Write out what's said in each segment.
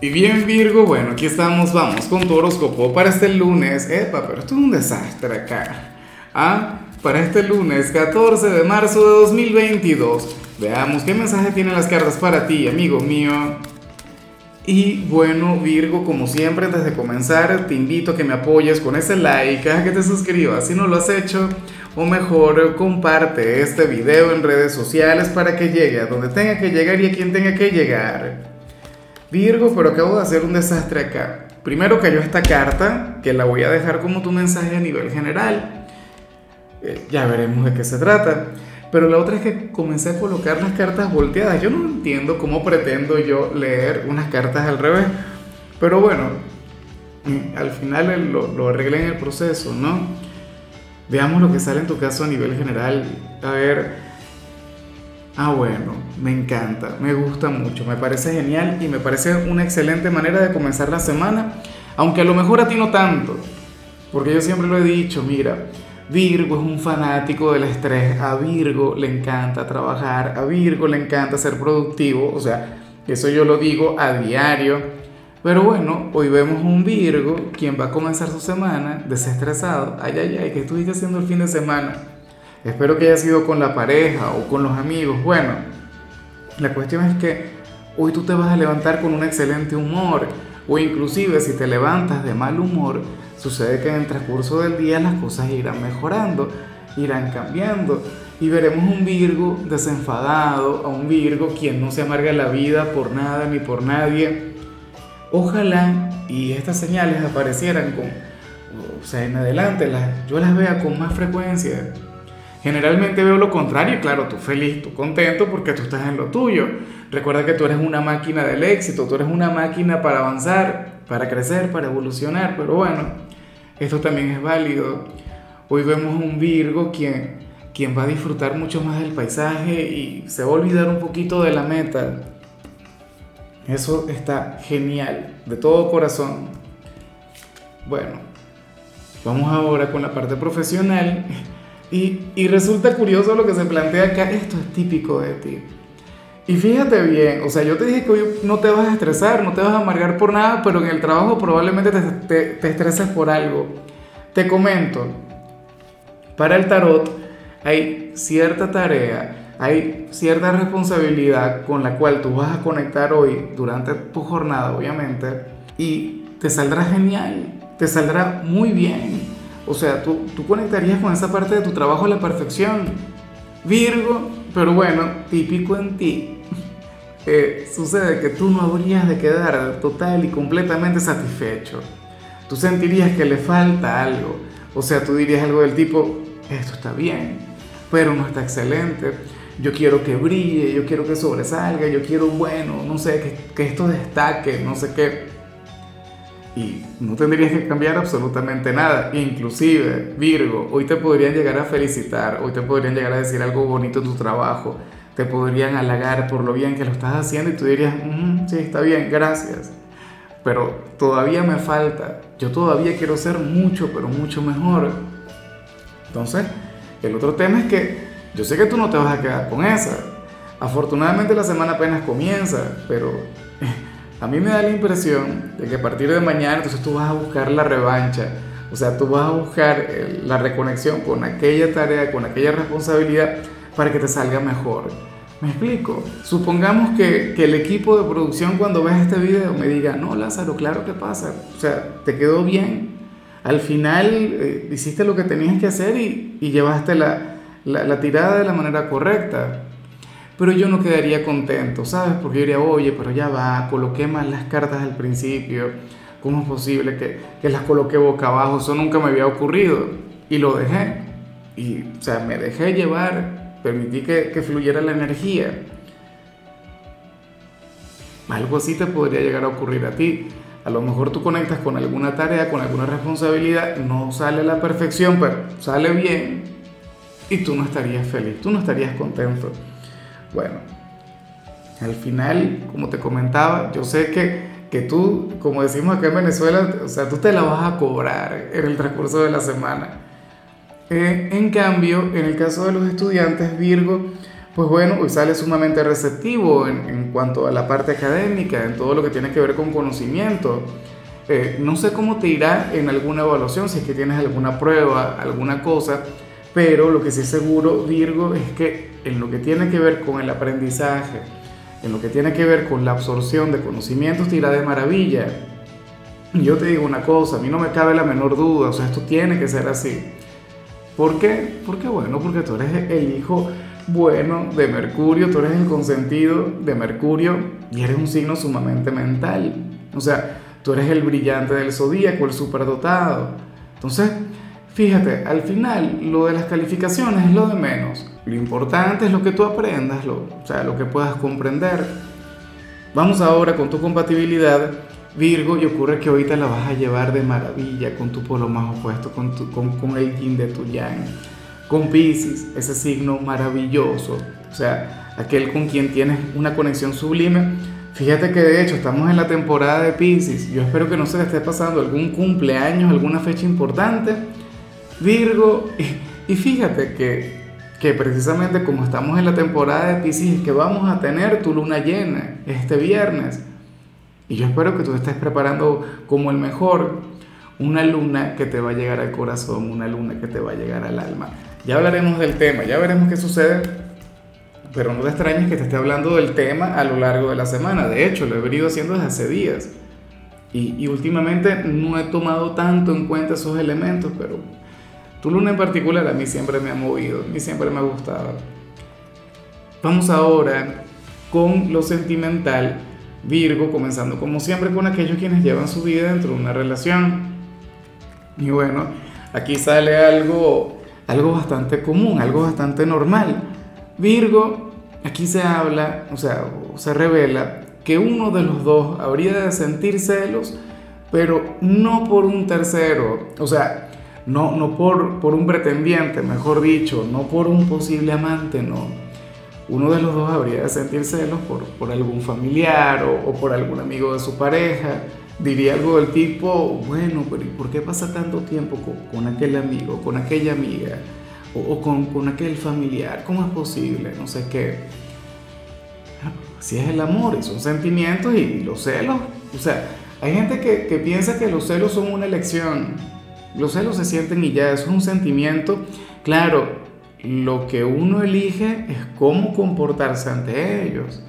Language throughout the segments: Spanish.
Y bien Virgo, bueno, aquí estamos, vamos con tu horóscopo para este lunes. Epa, pero esto es un desastre acá. Ah, para este lunes 14 de marzo de 2022. Veamos qué mensaje tienen las cartas para ti, amigo mío. Y bueno, Virgo, como siempre, antes de comenzar, te invito a que me apoyes con ese like, a que te suscribas si no lo has hecho, o mejor, comparte este video en redes sociales para que llegue a donde tenga que llegar y a quien tenga que llegar. Virgo, pero acabo de hacer un desastre acá. Primero cayó esta carta, que la voy a dejar como tu mensaje a nivel general. Eh, ya veremos de qué se trata. Pero la otra es que comencé a colocar las cartas volteadas. Yo no entiendo cómo pretendo yo leer unas cartas al revés. Pero bueno, mm, al final lo, lo arreglé en el proceso, ¿no? Veamos lo que sale en tu caso a nivel general. A ver, Ah, bueno, me encanta, me gusta mucho, me parece genial y me parece una excelente manera de comenzar la semana, aunque a lo mejor a ti no tanto, porque yo siempre lo he dicho, mira, Virgo es un fanático del estrés, a Virgo le encanta trabajar, a Virgo le encanta ser productivo, o sea, eso yo lo digo a diario, pero bueno, hoy vemos un Virgo quien va a comenzar su semana desestresado, ay, ay, ay, ¿qué estuviste haciendo el fin de semana? Espero que haya sido con la pareja o con los amigos. Bueno, la cuestión es que hoy tú te vas a levantar con un excelente humor o inclusive si te levantas de mal humor, sucede que en el transcurso del día las cosas irán mejorando, irán cambiando y veremos un Virgo desenfadado, a un Virgo quien no se amarga la vida por nada ni por nadie. Ojalá y estas señales aparecieran con, o sea, en adelante, las, yo las vea con más frecuencia Generalmente veo lo contrario, claro, tú feliz, tú contento porque tú estás en lo tuyo. Recuerda que tú eres una máquina del éxito, tú eres una máquina para avanzar, para crecer, para evolucionar, pero bueno, esto también es válido. Hoy vemos un Virgo quien, quien va a disfrutar mucho más del paisaje y se va a olvidar un poquito de la meta. Eso está genial, de todo corazón. Bueno, vamos ahora con la parte profesional. Y, resulta curioso lo que se plantea acá, esto es típico de ti. Y fíjate bien, o sea, yo te dije que hoy no te vas a estresar, no te vas a amargar por nada, pero en el trabajo probablemente te, te, te estreses por algo. Te comento, para el tarot hay cierta tarea, hay cierta responsabilidad con la cual tú vas a conectar hoy durante tu jornada, obviamente, y te saldrá genial, te saldrá muy bien. O sea, tú, tú conectarías con esa parte de tu trabajo a la perfección. Virgo, pero bueno, típico en ti. Eh, sucede que tú no habrías de quedar total y completamente satisfecho. Tú sentirías que le falta algo. O sea, tú dirías algo del tipo, esto está bien, pero no está excelente. Yo quiero que brille, yo quiero que sobresalga, yo quiero, bueno, no sé, que, que esto destaque, no sé qué y no tendrías que cambiar absolutamente nada. Inclusive, Virgo, hoy te podrían llegar a felicitar, hoy te podrían llegar a decir algo bonito de tu trabajo, te podrían halagar por lo bien que lo estás haciendo y tú dirías, mm, sí, está bien, gracias. Pero todavía me falta, yo todavía quiero ser mucho, pero mucho mejor. Entonces, el otro tema es que yo sé que tú no te vas a quedar con esa. Afortunadamente la semana apenas comienza, pero a mí me da la impresión de que a partir de mañana entonces tú vas a buscar la revancha, o sea, tú vas a buscar eh, la reconexión con aquella tarea, con aquella responsabilidad para que te salga mejor. ¿Me explico? Supongamos que, el equipo de producción cuando ves este video me diga, no, Lázaro, claro que pasa, o sea, te quedó bien. Al final eh, hiciste lo que tenías que hacer y, llevaste la tirada de la manera correcta pero yo no quedaría contento, ¿sabes? Porque yo diría, oye, pero ya va, coloqué mal las cartas al principio, ¿cómo es posible que, que las coloqué boca abajo? Eso nunca me había ocurrido. Y lo dejé. Y, o sea, me dejé llevar, permití que, que fluyera la energía. Algo así te podría llegar a ocurrir a ti. A lo mejor tú conectas con alguna tarea, con alguna responsabilidad, no sale la perfección, pero sale bien y tú no estarías feliz, tú no estarías contento. Bueno, al final, como te comentaba, yo sé que, que tú, como decimos acá en Venezuela, o sea, tú te la vas a cobrar en el transcurso de la semana. Eh, en cambio, en el caso de los estudiantes Virgo, pues bueno, hoy sale sumamente receptivo en, en, cuanto a la parte académica, en todo lo que tiene que ver con conocimiento. Eh, no sé cómo te irá en alguna evaluación, si es que tienes alguna prueba, alguna cosa, pero lo que sí seguro, Virgo, es que en lo que tiene que ver con el aprendizaje, en lo que tiene que ver con la absorción de conocimientos, te irá de maravilla. Yo te digo una cosa, a mí no me cabe la menor duda, o sea, esto tiene que ser así. ¿Por qué? Porque bueno, porque tú eres el hijo bueno de Mercurio, tú eres el consentido de Mercurio y eres un signo sumamente mental. O sea, tú eres el brillante del zodíaco, el superdotado. Entonces, fíjate, al final lo de las calificaciones es lo de menos. Lo importante es lo que tú aprendas, lo, o sea, lo que puedas comprender. Vamos ahora con tu compatibilidad Virgo y ocurre que ahorita la vas a llevar de maravilla con tu polo más opuesto, con, tu, con, con el yin de tu yang con Pisces, ese signo maravilloso, o sea, aquel con quien tienes una conexión sublime. Fíjate que de hecho estamos en la temporada de Pisces. Yo espero que no se le esté pasando algún cumpleaños, alguna fecha importante. Virgo, y, fíjate que, que precisamente como estamos en la temporada de Pisces, que vamos a tener tu luna llena este viernes. Y yo espero que tú estés preparando como el mejor una luna que te va a llegar al corazón, una luna que te va a llegar al alma. Ya hablaremos del tema, ya veremos qué sucede, pero no te extrañes que te esté hablando del tema a lo largo de la semana. De hecho, lo he venido haciendo desde hace días. Y, y últimamente no he tomado tanto en cuenta esos elementos, pero tu luna en particular a mí siempre me ha movido, a mí siempre me ha gustado. Vamos ahora con lo sentimental, Virgo, comenzando como siempre con aquellos quienes llevan su vida dentro de una relación. Y bueno, aquí sale algo algo bastante común, algo bastante normal. Virgo, aquí se habla, o sea, se revela que uno de los dos habría de sentir celos, pero no por un tercero, o sea, no, no por, por un pretendiente, mejor dicho, no por un posible amante, no. Uno de los dos habría de sentir celos por, por algún familiar o, por algún amigo de su pareja, diría algo del tipo, bueno, pero ¿y por qué pasa tanto tiempo con, aquel amigo, con aquella amiga o, con, con, aquel familiar? ¿Cómo es posible? No sé qué. Si es el amor y son sentimientos y, los celos. O sea, hay gente que, que, piensa que los celos son una elección. Los celos se sienten y ya, es un sentimiento. Claro, lo que uno elige es cómo comportarse ante ellos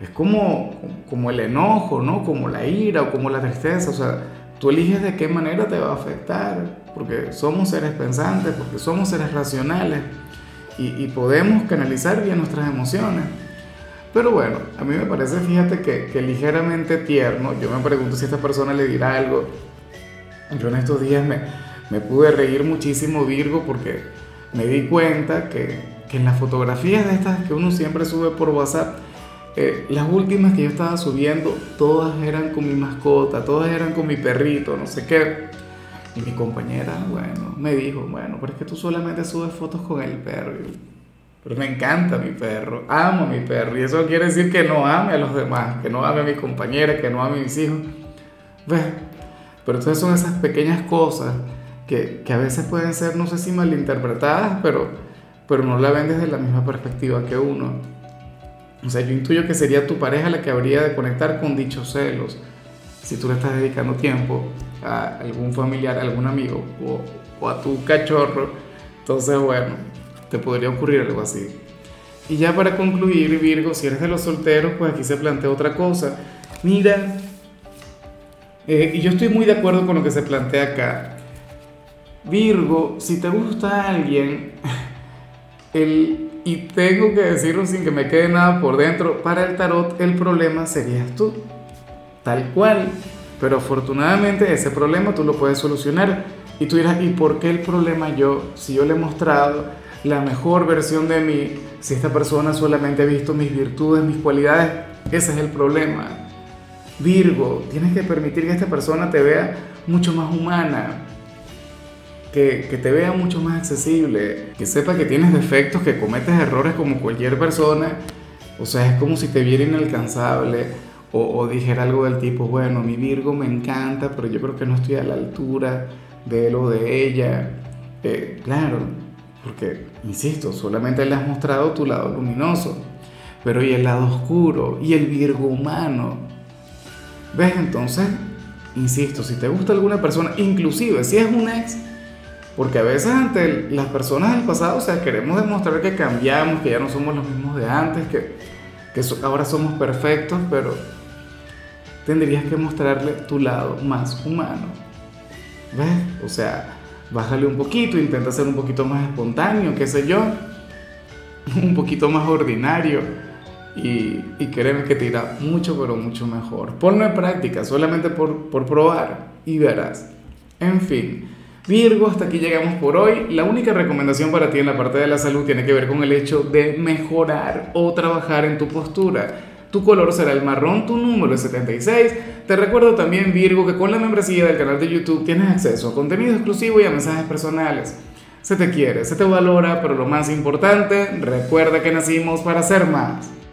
es como, como el enojo, ¿no? Como la ira o como la tristeza. O sea, tú eliges de qué manera te va a afectar, porque somos seres pensantes, porque somos seres racionales y, y podemos canalizar bien nuestras emociones. Pero bueno, a mí me parece, fíjate, que, que, ligeramente tierno. Yo me pregunto si esta persona le dirá algo. Yo en estos días me, me pude reír muchísimo, Virgo, porque me di cuenta que, que en las fotografías de estas que uno siempre sube por WhatsApp, eh, las últimas que yo estaba subiendo, todas eran con mi mascota, todas eran con mi perrito, no sé qué. Y mi compañera, bueno, me dijo, bueno, pero es que tú solamente subes fotos con el perro. Pero me encanta mi perro, amo mi perro. Y eso quiere decir que no ame a los demás, que no ame a mi compañera, que no ame a mis hijos. ¿Ves? Pero entonces son esas pequeñas cosas que, que, a veces pueden ser, no sé si malinterpretadas, pero, pero no la ven desde la misma perspectiva que uno. O sea, yo intuyo que sería tu pareja la que habría de conectar con dichos celos. Si tú le estás dedicando tiempo a algún familiar, a algún amigo o, o a tu cachorro, entonces bueno, te podría ocurrir algo así. Y ya para concluir, Virgo, si eres de los solteros, pues aquí se plantea otra cosa. Mira, eh, y yo estoy muy de acuerdo con lo que se plantea acá. Virgo, si te gusta alguien, el, y tengo que decirlo sin que me quede nada por dentro, para el tarot el problema serías tú, tal cual. Pero afortunadamente ese problema tú lo puedes solucionar. Y tú dirás, ¿y por qué el problema yo? Si yo le he mostrado la mejor versión de mí, si esta persona solamente ha visto mis virtudes, mis cualidades, ese es el problema. Virgo, tienes que permitir que esta persona te vea mucho más humana, que, te vea mucho más accesible, que sepa que tienes defectos, que cometes errores como cualquier persona. O sea, es como si te viera inalcanzable o, dijera algo del tipo, bueno, mi Virgo me encanta, pero yo creo que no estoy a la altura de él o de ella. Eh, claro, Porque, insisto, solamente le has mostrado tu lado luminoso, pero ¿y el lado oscuro? ¿Y el Virgo humano? ¿Ves? Entonces, insisto, si te gusta alguna persona, inclusive si es un ex, porque a veces ante las personas del pasado, o sea, queremos demostrar que cambiamos, que ya no somos los mismos de antes, que, que ahora somos perfectos, pero tendrías que mostrarle tu lado más humano. ¿Ves? O sea, bájale un poquito, intenta ser un poquito más espontáneo, qué sé yo, un poquito más ordinario y, y créeme que te irá mucho, pero mucho mejor. Ponlo en práctica, solamente por, por probar y verás. En fin. Virgo, hasta aquí llegamos por hoy. La única recomendación para ti en la parte de la salud tiene que ver con el hecho de mejorar o trabajar en tu postura. Tu color será el marrón, tu número es 76. Te recuerdo también, Virgo, que con la membresía del canal de YouTube tienes acceso a contenido exclusivo y a mensajes personales. Se te quiere, se te valora, pero lo más importante, recuerda que nacimos para ser más.